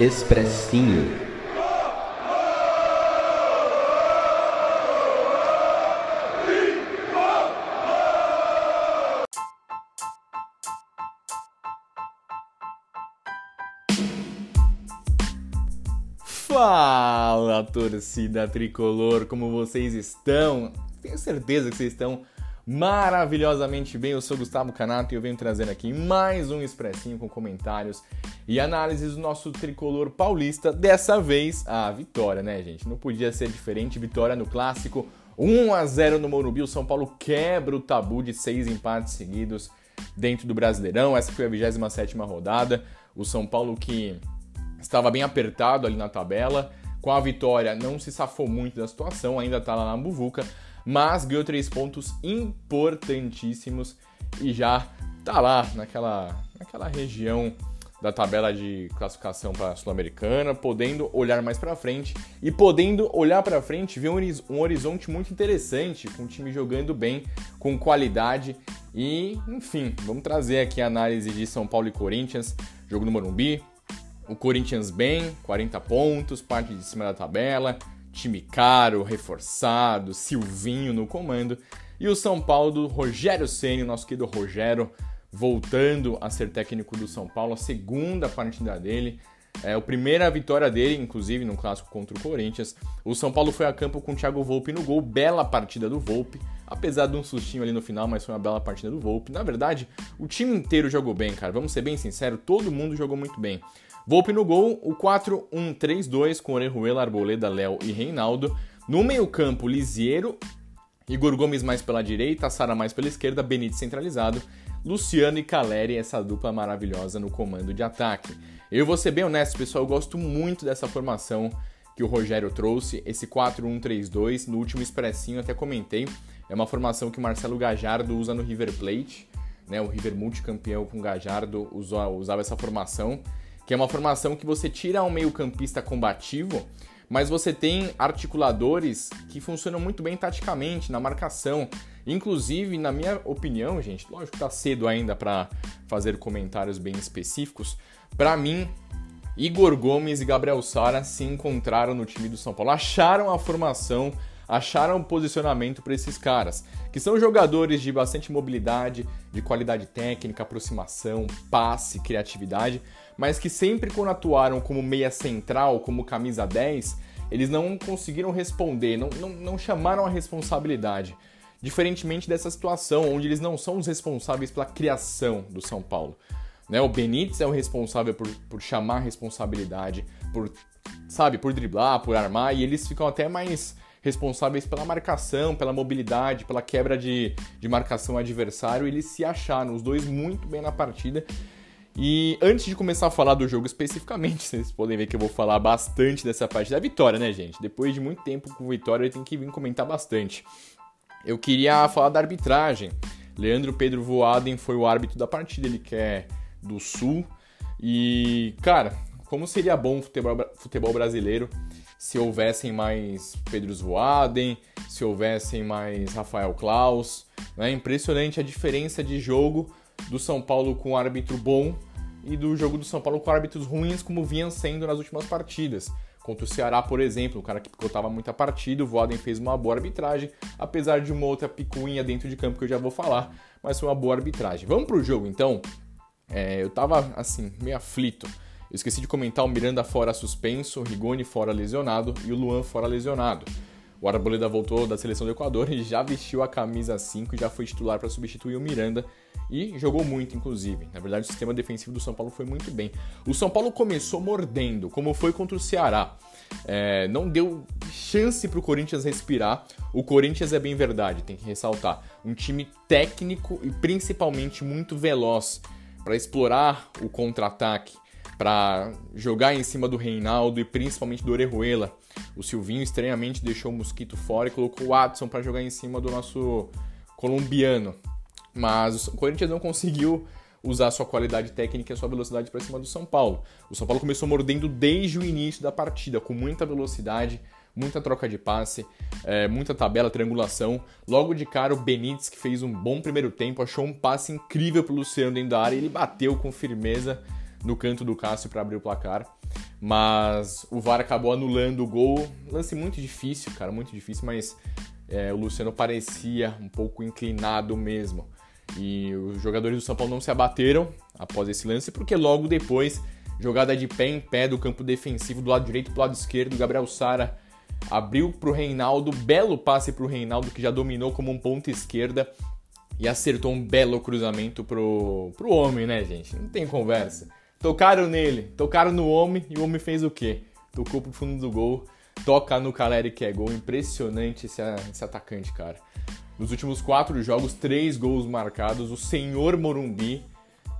Expressinho. Fala, torcida tricolor, como vocês estão? Tenho certeza que vocês estão maravilhosamente bem. Eu sou Gustavo Canato e eu venho trazendo aqui mais um expressinho com comentários e análises do nosso tricolor paulista. Dessa vez, a vitória, né, gente? Não podia ser diferente. Vitória no clássico, 1 a 0 no Morumbi. O São Paulo quebra o tabu de seis empates seguidos dentro do Brasileirão. Essa foi a 27 rodada. O São Paulo que estava bem apertado ali na tabela. Com a vitória, não se safou muito da situação, ainda está lá na buvuca, mas ganhou três pontos importantíssimos e já tá lá naquela, naquela região da tabela de classificação para a Sul-Americana, podendo olhar mais para frente. E podendo olhar para frente, ver um horizonte muito interessante, com o time jogando bem, com qualidade. E, enfim, vamos trazer aqui a análise de São Paulo e Corinthians, jogo no Morumbi, o Corinthians bem, 40 pontos, parte de cima da tabela, time caro, reforçado, Silvinho no comando. E o São Paulo do Rogério Ceni, nosso querido Rogério, voltando a ser técnico do São Paulo, a segunda partida dele. É a primeira vitória dele, inclusive, no clássico contra o Corinthians. O São Paulo foi a campo com o Thiago Volpe no gol, bela partida do Volpe, apesar de um sustinho ali no final, mas foi uma bela partida do Volpe. Na verdade, o time inteiro jogou bem, cara. Vamos ser bem sinceros, todo mundo jogou muito bem. Volpe no gol, o 4-1-3-2 com Orejuela, Arboleda, Léo e Reinaldo. No meio-campo, Lisiero, Igor Gomes mais pela direita, Sara mais pela esquerda, Benítez centralizado, Luciano e Caleri, essa dupla maravilhosa no comando de ataque. Eu vou ser bem honesto, pessoal, eu gosto muito dessa formação que o Rogério trouxe, esse 4-1-3-2, no último expressinho até comentei, é uma formação que Marcelo Gajardo usa no River Plate, né, o River multicampeão com Gajardo usava essa formação, que é uma formação que você tira um meio-campista combativo, mas você tem articuladores que funcionam muito bem taticamente na marcação. Inclusive, na minha opinião, gente, lógico que tá cedo ainda para fazer comentários bem específicos. Para mim, Igor Gomes e Gabriel Sara se encontraram no time do São Paulo, acharam a formação acharam um posicionamento para esses caras, que são jogadores de bastante mobilidade, de qualidade técnica, aproximação, passe, criatividade, mas que sempre quando atuaram como meia central, como camisa 10, eles não conseguiram responder, não, não, não chamaram a responsabilidade. Diferentemente dessa situação, onde eles não são os responsáveis pela criação do São Paulo. Né? O Benítez é o responsável por, por chamar a responsabilidade, por, sabe, por driblar, por armar, e eles ficam até mais responsáveis pela marcação, pela mobilidade, pela quebra de, de marcação adversário, eles se acharam, os dois muito bem na partida. E antes de começar a falar do jogo especificamente, vocês podem ver que eu vou falar bastante dessa parte da vitória, né, gente? Depois de muito tempo com vitória, eu tenho que vir comentar bastante. Eu queria falar da arbitragem. Leandro Pedro Voaden foi o árbitro da partida, ele que é do Sul. E, cara, como seria bom o futebol, futebol brasileiro se houvessem mais Pedros Voaden, se houvessem mais Rafael Klaus. É impressionante a diferença de jogo do São Paulo com árbitro bom e do jogo do São Paulo com árbitros ruins, como vinham sendo nas últimas partidas. Contra o Ceará, por exemplo, o cara que picotava muita partida, o Voaden fez uma boa arbitragem, apesar de uma outra picuinha dentro de campo que eu já vou falar, mas foi uma boa arbitragem. Vamos pro jogo então? É, eu tava assim, meio aflito eu esqueci de comentar o Miranda fora suspenso, o Rigoni fora lesionado e o Luan fora lesionado. O Arboleda voltou da seleção do Equador e já vestiu a camisa 5 e já foi titular para substituir o Miranda e jogou muito, inclusive. Na verdade, o sistema defensivo do São Paulo foi muito bem. O São Paulo começou mordendo, como foi contra o Ceará. É, não deu chance para o Corinthians respirar. O Corinthians é bem verdade, tem que ressaltar. Um time técnico e principalmente muito veloz para explorar o contra-ataque para jogar em cima do Reinaldo e principalmente do Orejuela. O Silvinho estranhamente deixou o Mosquito fora e colocou o Watson para jogar em cima do nosso colombiano. Mas o Corinthians não conseguiu usar sua qualidade técnica e sua velocidade para cima do São Paulo. O São Paulo começou mordendo desde o início da partida, com muita velocidade, muita troca de passe, é, muita tabela, triangulação. Logo de cara, o Benítez, que fez um bom primeiro tempo, achou um passe incrível para o Luciano dentro da área e ele bateu com firmeza no canto do Cássio para abrir o placar. Mas o VAR acabou anulando o gol. Lance muito difícil, cara, muito difícil, mas é, o Luciano parecia um pouco inclinado mesmo. E os jogadores do São Paulo não se abateram após esse lance, porque logo depois, jogada de pé em pé do campo defensivo, do lado direito para o lado esquerdo, Gabriel Sara abriu para o Reinaldo, belo passe para o Reinaldo, que já dominou como um ponta esquerda e acertou um belo cruzamento pro, pro homem, né, gente? Não tem conversa. Tocaram nele, tocaram no homem e o homem fez o quê? Tocou pro fundo do gol, toca no Caleri que é gol. Impressionante esse, esse atacante, cara. Nos últimos quatro jogos, três gols marcados. O senhor Morumbi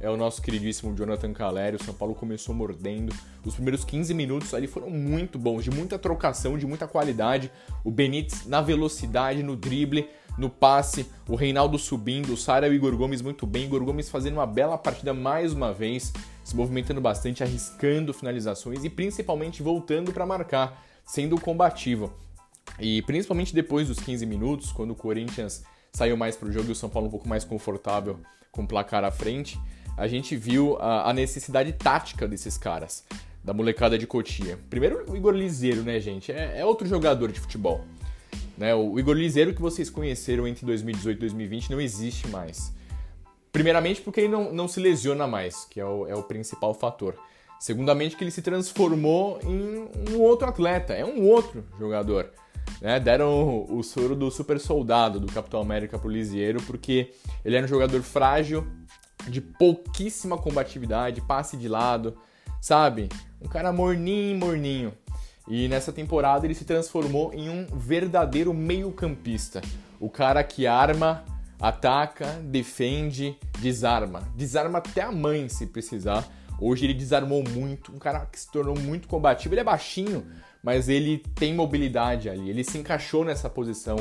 é o nosso queridíssimo Jonathan Caleri. O São Paulo começou mordendo. Os primeiros 15 minutos ali foram muito bons, de muita trocação, de muita qualidade. O Benítez na velocidade, no drible, no passe. O Reinaldo subindo, o Sara e o Igor Gomes muito bem. Igor Gomes fazendo uma bela partida mais uma vez, se movimentando bastante, arriscando finalizações e principalmente voltando para marcar, sendo combativo. E principalmente depois dos 15 minutos, quando o Corinthians saiu mais para o jogo e o São Paulo um pouco mais confortável com o placar à frente, a gente viu a, a necessidade tática desses caras, da molecada de Cotia. Primeiro, o Igor Liseiro, né, gente? É, é outro jogador de futebol. Né? O Igor Liseiro que vocês conheceram entre 2018 e 2020 não existe mais. Primeiramente porque ele não, não se lesiona mais, que é o, é o principal fator. Segundamente que ele se transformou em um outro atleta, é um outro jogador. Né? Deram o, o soro do super soldado do Capitão América pro Lisieiro, porque ele era um jogador frágil, de pouquíssima combatividade, passe de lado, sabe? Um cara morninho, morninho. E nessa temporada ele se transformou em um verdadeiro meio-campista. O cara que arma, ataca, defende, desarma. Desarma até a mãe se precisar. Hoje ele desarmou muito, um cara que se tornou muito combativo. Ele é baixinho, mas ele tem mobilidade ali. Ele se encaixou nessa posição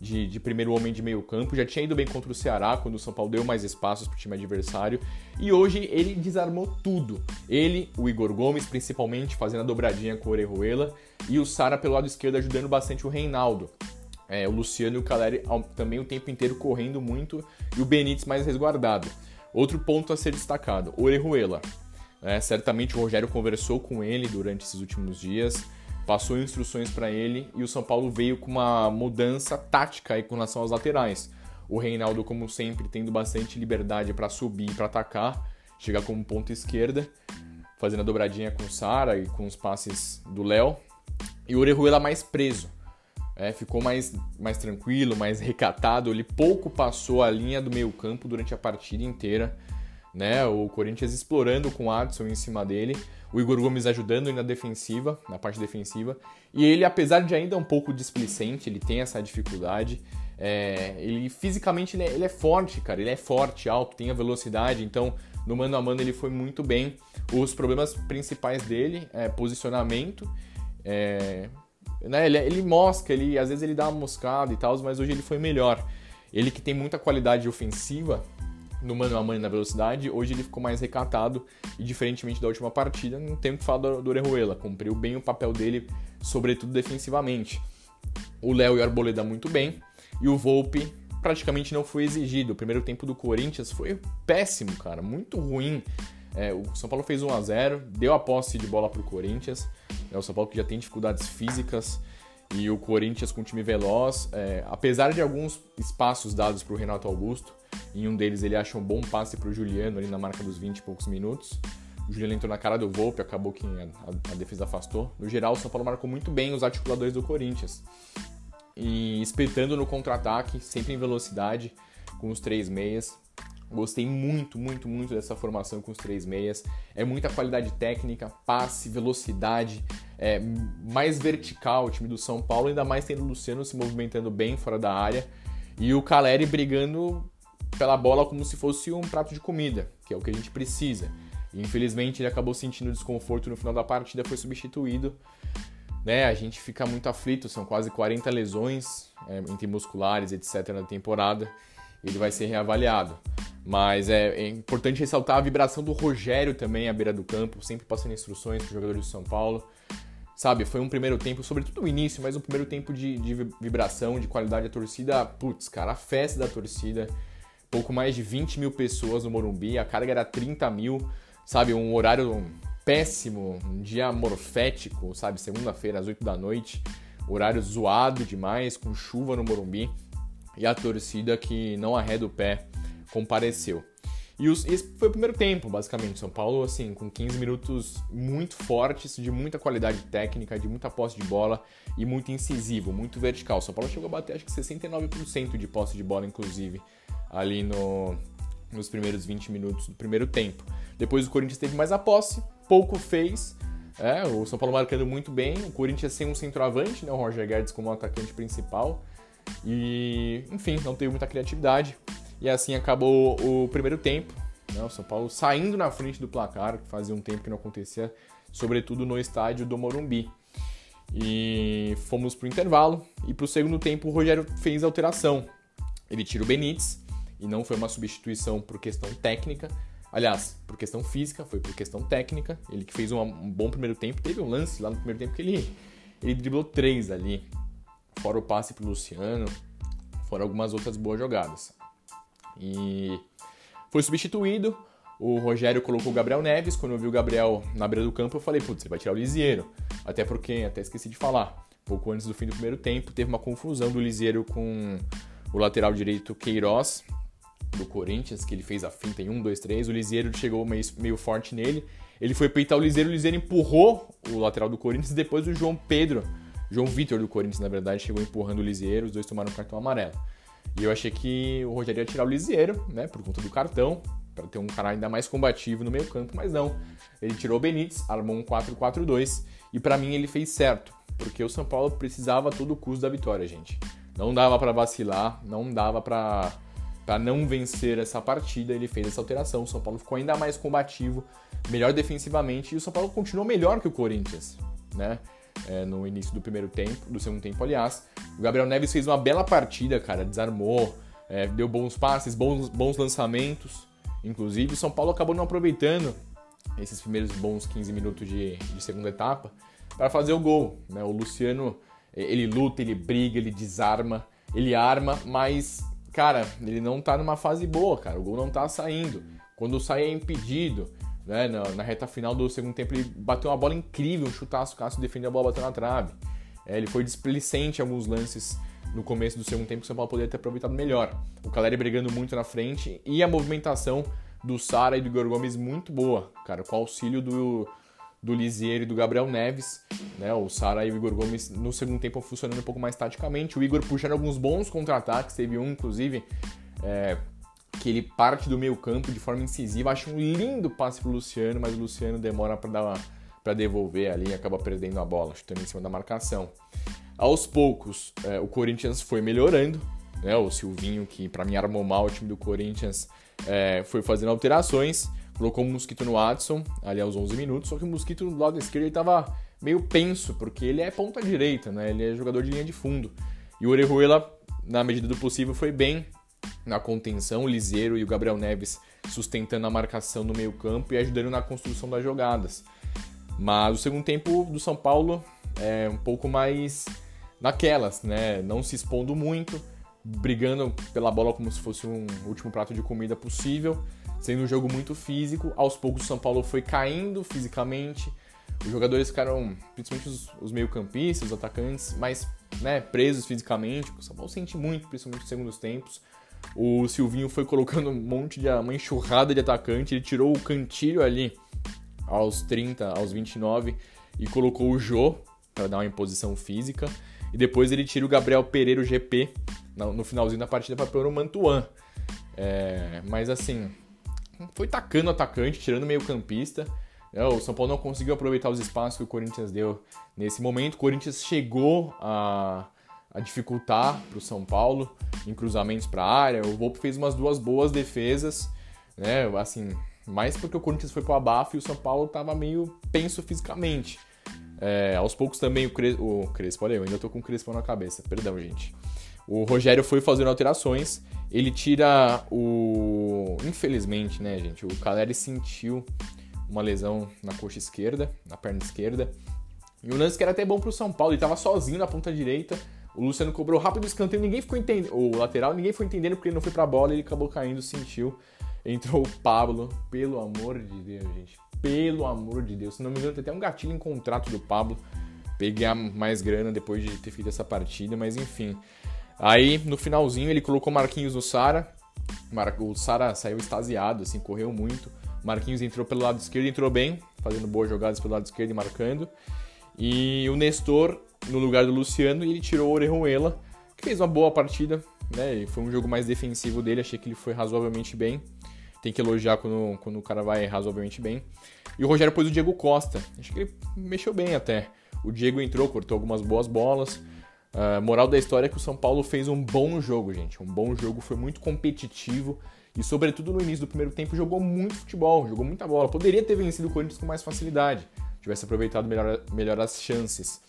de, de, primeiro homem de meio campo, já tinha ido bem contra o Ceará, quando o São Paulo deu mais espaços para o time adversário, e hoje ele desarmou tudo. Ele, o Igor Gomes, principalmente, fazendo a dobradinha com o Orejuela, e o Sara pelo lado esquerdo ajudando bastante o Reinaldo. É, o Luciano e o Caleri também o tempo inteiro correndo muito, e o Benítez mais resguardado. Outro ponto a ser destacado, Orejuela. É, certamente o Rogério conversou com ele durante esses últimos dias, passou instruções para ele e o São Paulo veio com uma mudança tática aí com relação aos laterais. O Reinaldo, como sempre, tendo bastante liberdade para subir e para atacar, chegar como ponta esquerda, fazendo a dobradinha com o Sara e com os passes do Léo. E o Orejuela mais preso. É, ficou mais, mais tranquilo, mais recatado. Ele pouco passou a linha do meio campo durante a partida inteira né? O Corinthians explorando com o Adson em cima dele, o Igor Gomes ajudando na defensiva, na parte defensiva, e ele, apesar de ainda um pouco displicente, ele tem essa dificuldade, é, ele fisicamente ele é, ele é, forte, cara, ele é forte, alto, tem a velocidade, então no mano a mano ele foi muito bem. Os problemas principais dele é posicionamento, é, né? ele, ele mosca, ele, às vezes ele dá uma moscada e tal, mas hoje ele foi melhor. Ele que tem muita qualidade ofensiva, no mano a mano na velocidade, hoje ele ficou mais recatado e diferentemente da última partida, não tem o que falar do, do Orejuela, cumpriu bem o papel dele, sobretudo defensivamente. O Léo e o Arboleda muito bem e o Volpe praticamente não foi exigido. O primeiro tempo do Corinthians foi péssimo, cara, muito ruim. É, o São Paulo fez 1 a 0 deu a posse de bola para o Corinthians. É, o São Paulo que já tem dificuldades físicas e o Corinthians com um time veloz, é, apesar de alguns espaços dados para o Renato Augusto, em um deles ele acha um bom passe para o Juliano ali na marca dos 20 e poucos minutos. O Juliano entrou na cara do Volpe, acabou que a, a, defesa afastou. No geral, o São Paulo marcou muito bem os articuladores do Corinthians. E espetando no contra-ataque, sempre em velocidade, com os três meias. Gostei muito, muito, muito dessa formação com os três meias. É muita qualidade técnica, passe, velocidade, é mais vertical o time do São Paulo, ainda mais tendo o Luciano se movimentando bem fora da área e o Caleri brigando pela bola como se fosse um prato de comida, que é o que a gente precisa. E, infelizmente ele acabou sentindo desconforto no final da partida, foi substituído. Né, a gente fica muito aflito, são quase 40 lesões é, entre musculares, etc. na temporada. Ele vai ser reavaliado. Mas é, é, importante ressaltar a vibração do Rogério também à beira do campo, sempre passando instruções para os jogadores do São Paulo. Sabe, foi um primeiro tempo, sobretudo o início, mas um primeiro tempo de, de vibração, de qualidade da torcida. Putz, cara, a festa da torcida pouco mais de 20 mil pessoas no Morumbi, a carga era 30 mil, sabe? Um horário péssimo, um dia morfético, sabe? Segunda-feira às 8 da noite, horário zoado demais, com chuva no Morumbi e a torcida que não arreda o pé compareceu. E os, esse foi o primeiro tempo, basicamente. São Paulo, assim, com 15 minutos muito fortes, de muita qualidade técnica, de muita posse de bola e muito incisivo, muito vertical. São Paulo chegou a bater, acho que 69% de posse de bola, inclusive, ali no, nos primeiros 20 minutos do primeiro tempo. Depois o Corinthians teve mais a posse, pouco fez. É, o São Paulo marcando muito bem, o Corinthians sem um centroavante, né, o Roger Guedes como atacante principal. E, enfim, não teve muita criatividade. E assim acabou o primeiro tempo. Né? O São Paulo saindo na frente do placar, que fazia um tempo que não acontecia, sobretudo no estádio do Morumbi. E fomos para o intervalo. E para o segundo tempo o Rogério fez alteração. Ele tira o Benítez, e não foi uma substituição por questão técnica. Aliás, por questão física, foi por questão técnica. Ele que fez um, um bom primeiro tempo. Teve um lance lá no primeiro tempo que ele, ele driblou três ali. Fora o passe pro Luciano, fora algumas outras boas jogadas. E foi substituído. O Rogério colocou o Gabriel Neves. Quando eu vi o Gabriel na beira do campo, eu falei, putz, ele vai tirar o Lisieiro. Até porque, até esqueci de falar, pouco antes do fim do primeiro tempo, teve uma confusão do Lisieiro com o lateral direito Queiroz, do Corinthians, que ele fez a finta em 1, 2, 3. O Lisieiro chegou meio, meio forte nele. Ele foi peitar o Lisieiro, o Lisieiro empurrou o lateral do Corinthians. Depois o João Pedro, João Vitor do Corinthians, na verdade, chegou empurrando o Lisieiro. Os dois tomaram cartão amarelo. E eu achei que o Rogério ia tirar o Lisieiro, né, por conta do cartão, para ter um cara ainda mais combativo no meio campo, mas não. Ele tirou o Benítez, armou um 4-4-2 e para mim ele fez certo, porque o São Paulo precisava todo custo da vitória, gente. Não dava para vacilar, não dava para para não vencer essa partida, ele fez essa alteração. O São Paulo ficou ainda mais combativo, melhor defensivamente e o São Paulo continuou melhor que o Corinthians, né? É, no início do primeiro tempo, do segundo tempo, aliás. O Gabriel Neves fez uma bela partida, cara, desarmou, é, deu bons passes, bons, bons lançamentos. Inclusive, o São Paulo acabou não aproveitando esses primeiros bons 15 minutos de, de segunda etapa para fazer o gol. Né? O Luciano, ele luta, ele briga, ele desarma, ele arma, mas, cara, ele não tá numa fase boa, cara. O gol não tá saindo. Quando sai é impedido. Né? Na, na, reta final do segundo tempo ele bateu uma bola incrível, um chutaço, o Cássio defendeu a bola, bateu na trave. É, ele foi displicente em alguns lances no começo do segundo tempo que o São Paulo poderia ter aproveitado melhor. O Caleri brigando muito na frente e a movimentação do Sara e do Igor Gomes muito boa, cara, com o auxílio do, do Lisier e do Gabriel Neves, né? O Sara e o Igor Gomes no segundo tempo funcionando um pouco mais taticamente. O Igor puxando alguns bons contra-ataques, teve um, inclusive, é, que ele parte do meio campo de forma incisiva. Acho um lindo passe pro Luciano, mas o Luciano demora para dar para devolver ali e acaba perdendo a bola, chutando em cima da marcação. Aos poucos, é, o Corinthians foi melhorando, né? O Silvinho, que para mim armou mal o time do Corinthians, é, foi fazendo alterações, colocou o Mosquito no Watson, ali aos 11 minutos, só que o Mosquito do lado esquerdo ele tava meio penso, porque ele é ponta direita, né? Ele é jogador de linha de fundo. E o Orejuela, na medida do possível, foi bem na contenção, o Liseiro e o Gabriel Neves sustentando a marcação no meio campo e ajudando na construção das jogadas. Mas o segundo tempo do São Paulo é um pouco mais naquelas, né? Não se expondo muito, brigando pela bola como se fosse um último prato de comida possível, sendo um jogo muito físico. Aos poucos o São Paulo foi caindo fisicamente. Os jogadores ficaram, principalmente os, os meio-campistas, os atacantes, mais né, presos fisicamente. O São Paulo sente muito, principalmente nos segundos tempos. O Silvinho foi colocando um monte de uma enxurrada de atacante, ele tirou o Cantilho ali aos 30, aos 29 e colocou o Jô para dar uma imposição física. E depois ele tira o Gabriel Pereira, o GP, no finalzinho da partida para pôr o Mantuan. É, mas assim, foi tacando o atacante, tirando o meio campista. É, o São Paulo não conseguiu aproveitar os espaços que o Corinthians deu nesse momento. O Corinthians chegou a a dificultar para o São Paulo em cruzamentos para a área. O Volpe fez umas duas boas defesas, né? Assim, mais porque o Corinthians foi para o abafo e o São Paulo estava meio penso fisicamente. É, aos poucos também o, Cres... o Crespo, olha eu ainda tô com o Crespo na cabeça, perdão, gente. O Rogério foi fazendo alterações, ele tira o. Infelizmente, né, gente? O Caleri sentiu uma lesão na coxa esquerda, na perna esquerda. E o lance que era até bom pro São Paulo, ele tava sozinho na ponta direita, o Luciano cobrou rápido o escanteio, ninguém ficou entendendo. O lateral, ninguém foi entendendo porque ele não foi pra bola, ele acabou caindo, sentiu. Entrou o Pablo, pelo amor de Deus, gente. pelo amor de Deus. Se não me engano, tem até um gatilho em contrato do Pablo. Pegar mais grana depois de ter feito essa partida, mas enfim. Aí, no finalzinho, ele colocou Marquinhos no Sara. O Sara saiu extasiado, assim, correu muito. Marquinhos entrou pelo lado esquerdo, entrou bem, fazendo boas jogadas pelo lado esquerdo e marcando. E o Nestor no lugar do Luciano e ele tirou o Orejuela, que fez uma boa partida, né? E foi um jogo mais defensivo dele, achei que ele foi razoavelmente bem. Tem que elogiar quando, quando o cara vai razoavelmente bem. E o Rogério pôs o Diego Costa, acho que ele mexeu bem até. O Diego entrou, cortou algumas boas bolas. Uh, moral da história é que o São Paulo fez um bom jogo, gente. Um bom jogo, foi muito competitivo. E, sobretudo, no início do primeiro tempo, jogou muito futebol, jogou muita bola. Poderia ter vencido o Corinthians com mais facilidade, tivesse aproveitado melhor, melhor as chances.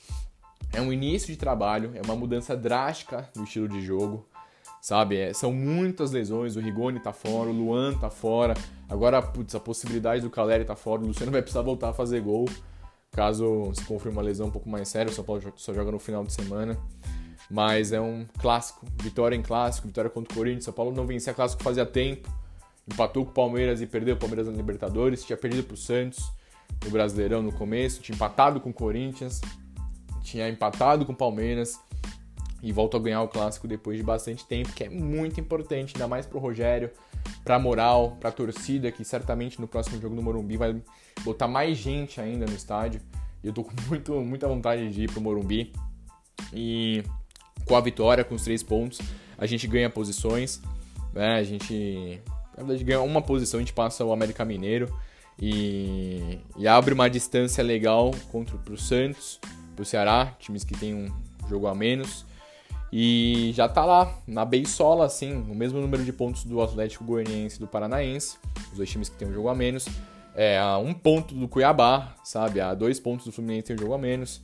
É um início de trabalho, é uma mudança drástica no estilo de jogo, sabe? É, são muitas lesões, o Rigoni tá fora, o Luan tá fora, agora, putz, a possibilidade do Caleri tá fora, o Luciano vai precisar voltar a fazer gol, caso se confirme uma lesão um pouco mais séria, o São Paulo só joga no final de semana. Mas é um clássico, vitória em clássico, vitória contra o Corinthians. São Paulo não vencia clássico fazia tempo, empatou com o Palmeiras e perdeu o Palmeiras na Libertadores, tinha perdido para o Santos no Brasileirão no começo, tinha empatado com o Corinthians, tinha empatado com o Palmeiras e volta a ganhar o clássico depois de bastante tempo, que é muito importante, ainda mais para o Rogério, para a moral, para a torcida, que certamente no próximo jogo no Morumbi vai botar mais gente ainda no estádio. E eu tô com muito, muita vontade de ir pro Morumbi. E com a vitória, com os três pontos, a gente ganha posições, né? A gente, na verdade, ganha uma posição, a gente passa o América Mineiro e, e abre uma distância legal contra o Santos, pro Ceará, times que tem um jogo a menos. E já tá lá, na beisola, assim, o mesmo número de pontos do Atlético Goianiense e do Paranaense, os dois times que tem um jogo a menos. É, a um ponto do Cuiabá, sabe? A dois pontos do Fluminense tem um jogo a menos.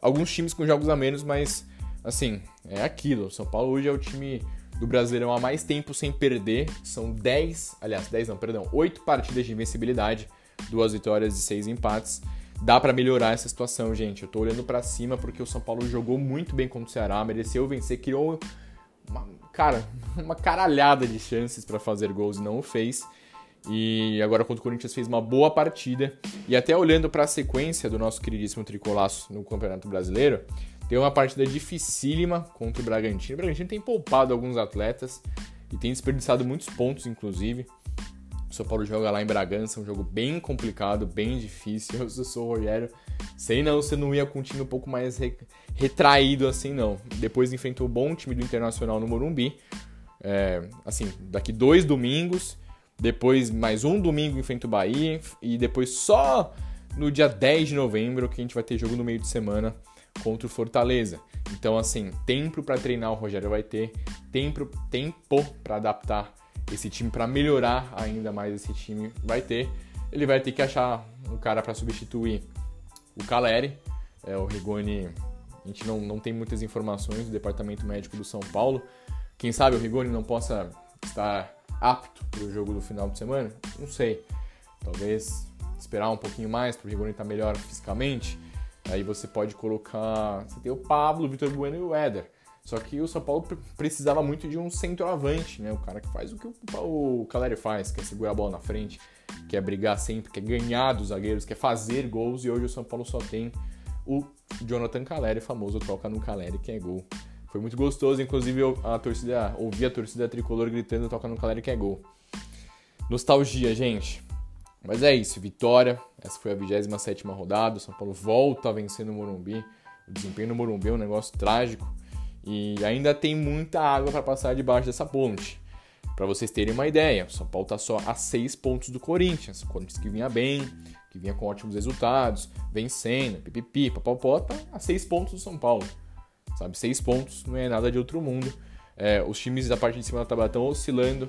Alguns times com jogos a menos, mas assim, é aquilo. São Paulo hoje é o time do Brasileirão há mais tempo sem perder. São 10, aliás, 10 não, perdão, 8 partidas de invencibilidade, duas vitórias e seis empates. Dá para melhorar essa situação, gente. Eu tô olhando para cima porque o São Paulo jogou muito bem contra o Ceará, mereceu vencer, criou uma, cara, uma caralhada de chances para fazer gols e não o fez. E agora contra o Corinthians fez uma boa partida. E até olhando para a sequência do nosso queridíssimo tricolaço no Campeonato Brasileiro, tem uma partida dificílima contra o Bragantino. O Bragantino tem poupado alguns atletas e tem desperdiçado muitos pontos, inclusive. O São Paulo joga lá em Bragança, um jogo bem complicado, bem difícil. Eu sou o Rogério, sei não, você não ia com um time um pouco mais re retraído assim, não. Depois enfrentou o bom time do Internacional no Morumbi. É, assim, daqui dois domingos, depois mais um domingo enfrenta o Bahia e depois só no dia 10 de novembro que a gente vai ter jogo no meio de semana contra o Fortaleza. Então, assim, tempo para treinar o Rogério vai ter, tempo, tempo para adaptar esse time, para melhorar ainda mais esse time vai ter. Ele vai ter que achar um cara para substituir o Caleri. É, o Rigoni, a gente não, não tem muitas informações do departamento médico do São Paulo. Quem sabe o Rigoni não possa estar apto para o jogo do final de semana? Não sei. Talvez esperar um pouquinho mais para o Rigoni estar melhor fisicamente. Aí você pode colocar. Você tem o Pablo, o Vitor Bueno e o Éder. Só que o São Paulo precisava muito de um centroavante, né? O cara que faz o que o Caleri faz, que é segurar a bola na frente, quer brigar sempre, quer ganhar dos zagueiros, quer fazer gols. E hoje o São Paulo só tem o Jonathan Caleri, famoso toca no Caleri, que é gol. Foi muito gostoso, inclusive a torcida, ouvir a torcida tricolor gritando toca no Caleri, que é gol. Nostalgia, gente. Mas é isso, vitória. Essa foi a 27 rodada. O São Paulo volta a vencer no Morumbi. O desempenho no Morumbi é um negócio trágico. E ainda tem muita água para passar debaixo dessa ponte. Para vocês terem uma ideia, o São Paulo está só a 6 pontos do Corinthians. O Corinthians que vinha bem, que vinha com ótimos resultados, vencendo, pipipi, papapó, tá a 6 pontos do São Paulo. Sabe, 6 pontos não é nada de outro mundo. É, os times da parte de cima da tabela estão oscilando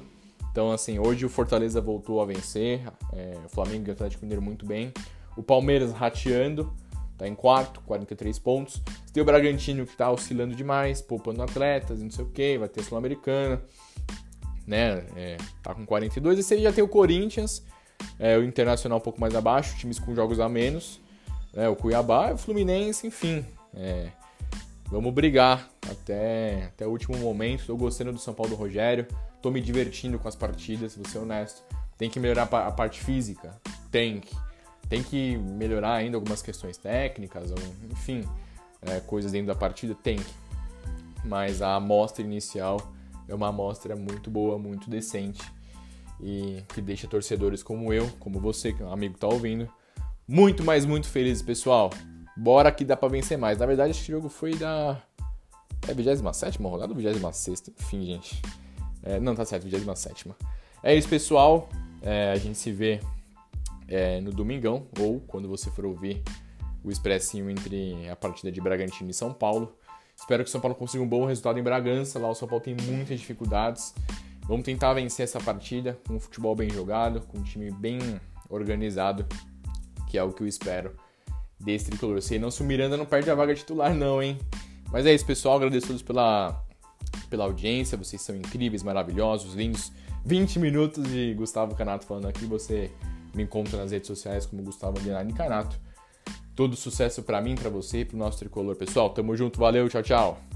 então, assim, hoje o Fortaleza voltou a vencer, é, o Flamengo e o Atlético Mineiro muito bem. O Palmeiras rateando, tá em quarto, 43 pontos. Você tem o Bragantino que tá oscilando demais, poupando atletas não sei o que, vai ter Sul-Americana, né? É, tá com 42. E você já tem o Corinthians, é, o Internacional um pouco mais abaixo, times com jogos a menos, né? o Cuiabá, o Fluminense, enfim. É, vamos brigar até, até o último momento. Estou gostando do São Paulo do Rogério tô me divertindo com as partidas, vou ser honesto. Tem que melhorar a parte física? Tem que. Tem que melhorar ainda algumas questões técnicas, ou, enfim, é, coisas dentro da partida, tem que. Mas a amostra inicial é uma amostra muito boa, muito decente e que deixa torcedores como eu, como você, que é um amigo que tá ouvindo, muito, mas muito felizes, pessoal. Bora que dá pra vencer mais. Na verdade, esse jogo foi da. É 27 rodada ou 26? Enfim, gente. É, não, tá certo, 27. É isso, pessoal. É, a gente se vê é, no domingão, ou quando você for ouvir o expressinho entre a partida de Bragantino e São Paulo. Espero que o São Paulo consiga um bom resultado em Bragança. Lá o São Paulo tem muitas dificuldades. Vamos tentar vencer essa partida com um futebol bem jogado, com um time bem organizado, que é o que eu espero desse tricolor. Se não, se o Miranda não perde a vaga titular, não, hein? Mas é isso, pessoal. Agradeço a todos pela, pela audiência. Vocês são incríveis, maravilhosos, lindos. 20 minutos de Gustavo Canato falando aqui. Você me encontra nas redes sociais como Gustavo Underline Canato. Todo sucesso para mim, para você e pro nosso tricolor. Pessoal, tamo junto. Valeu, tchau, tchau.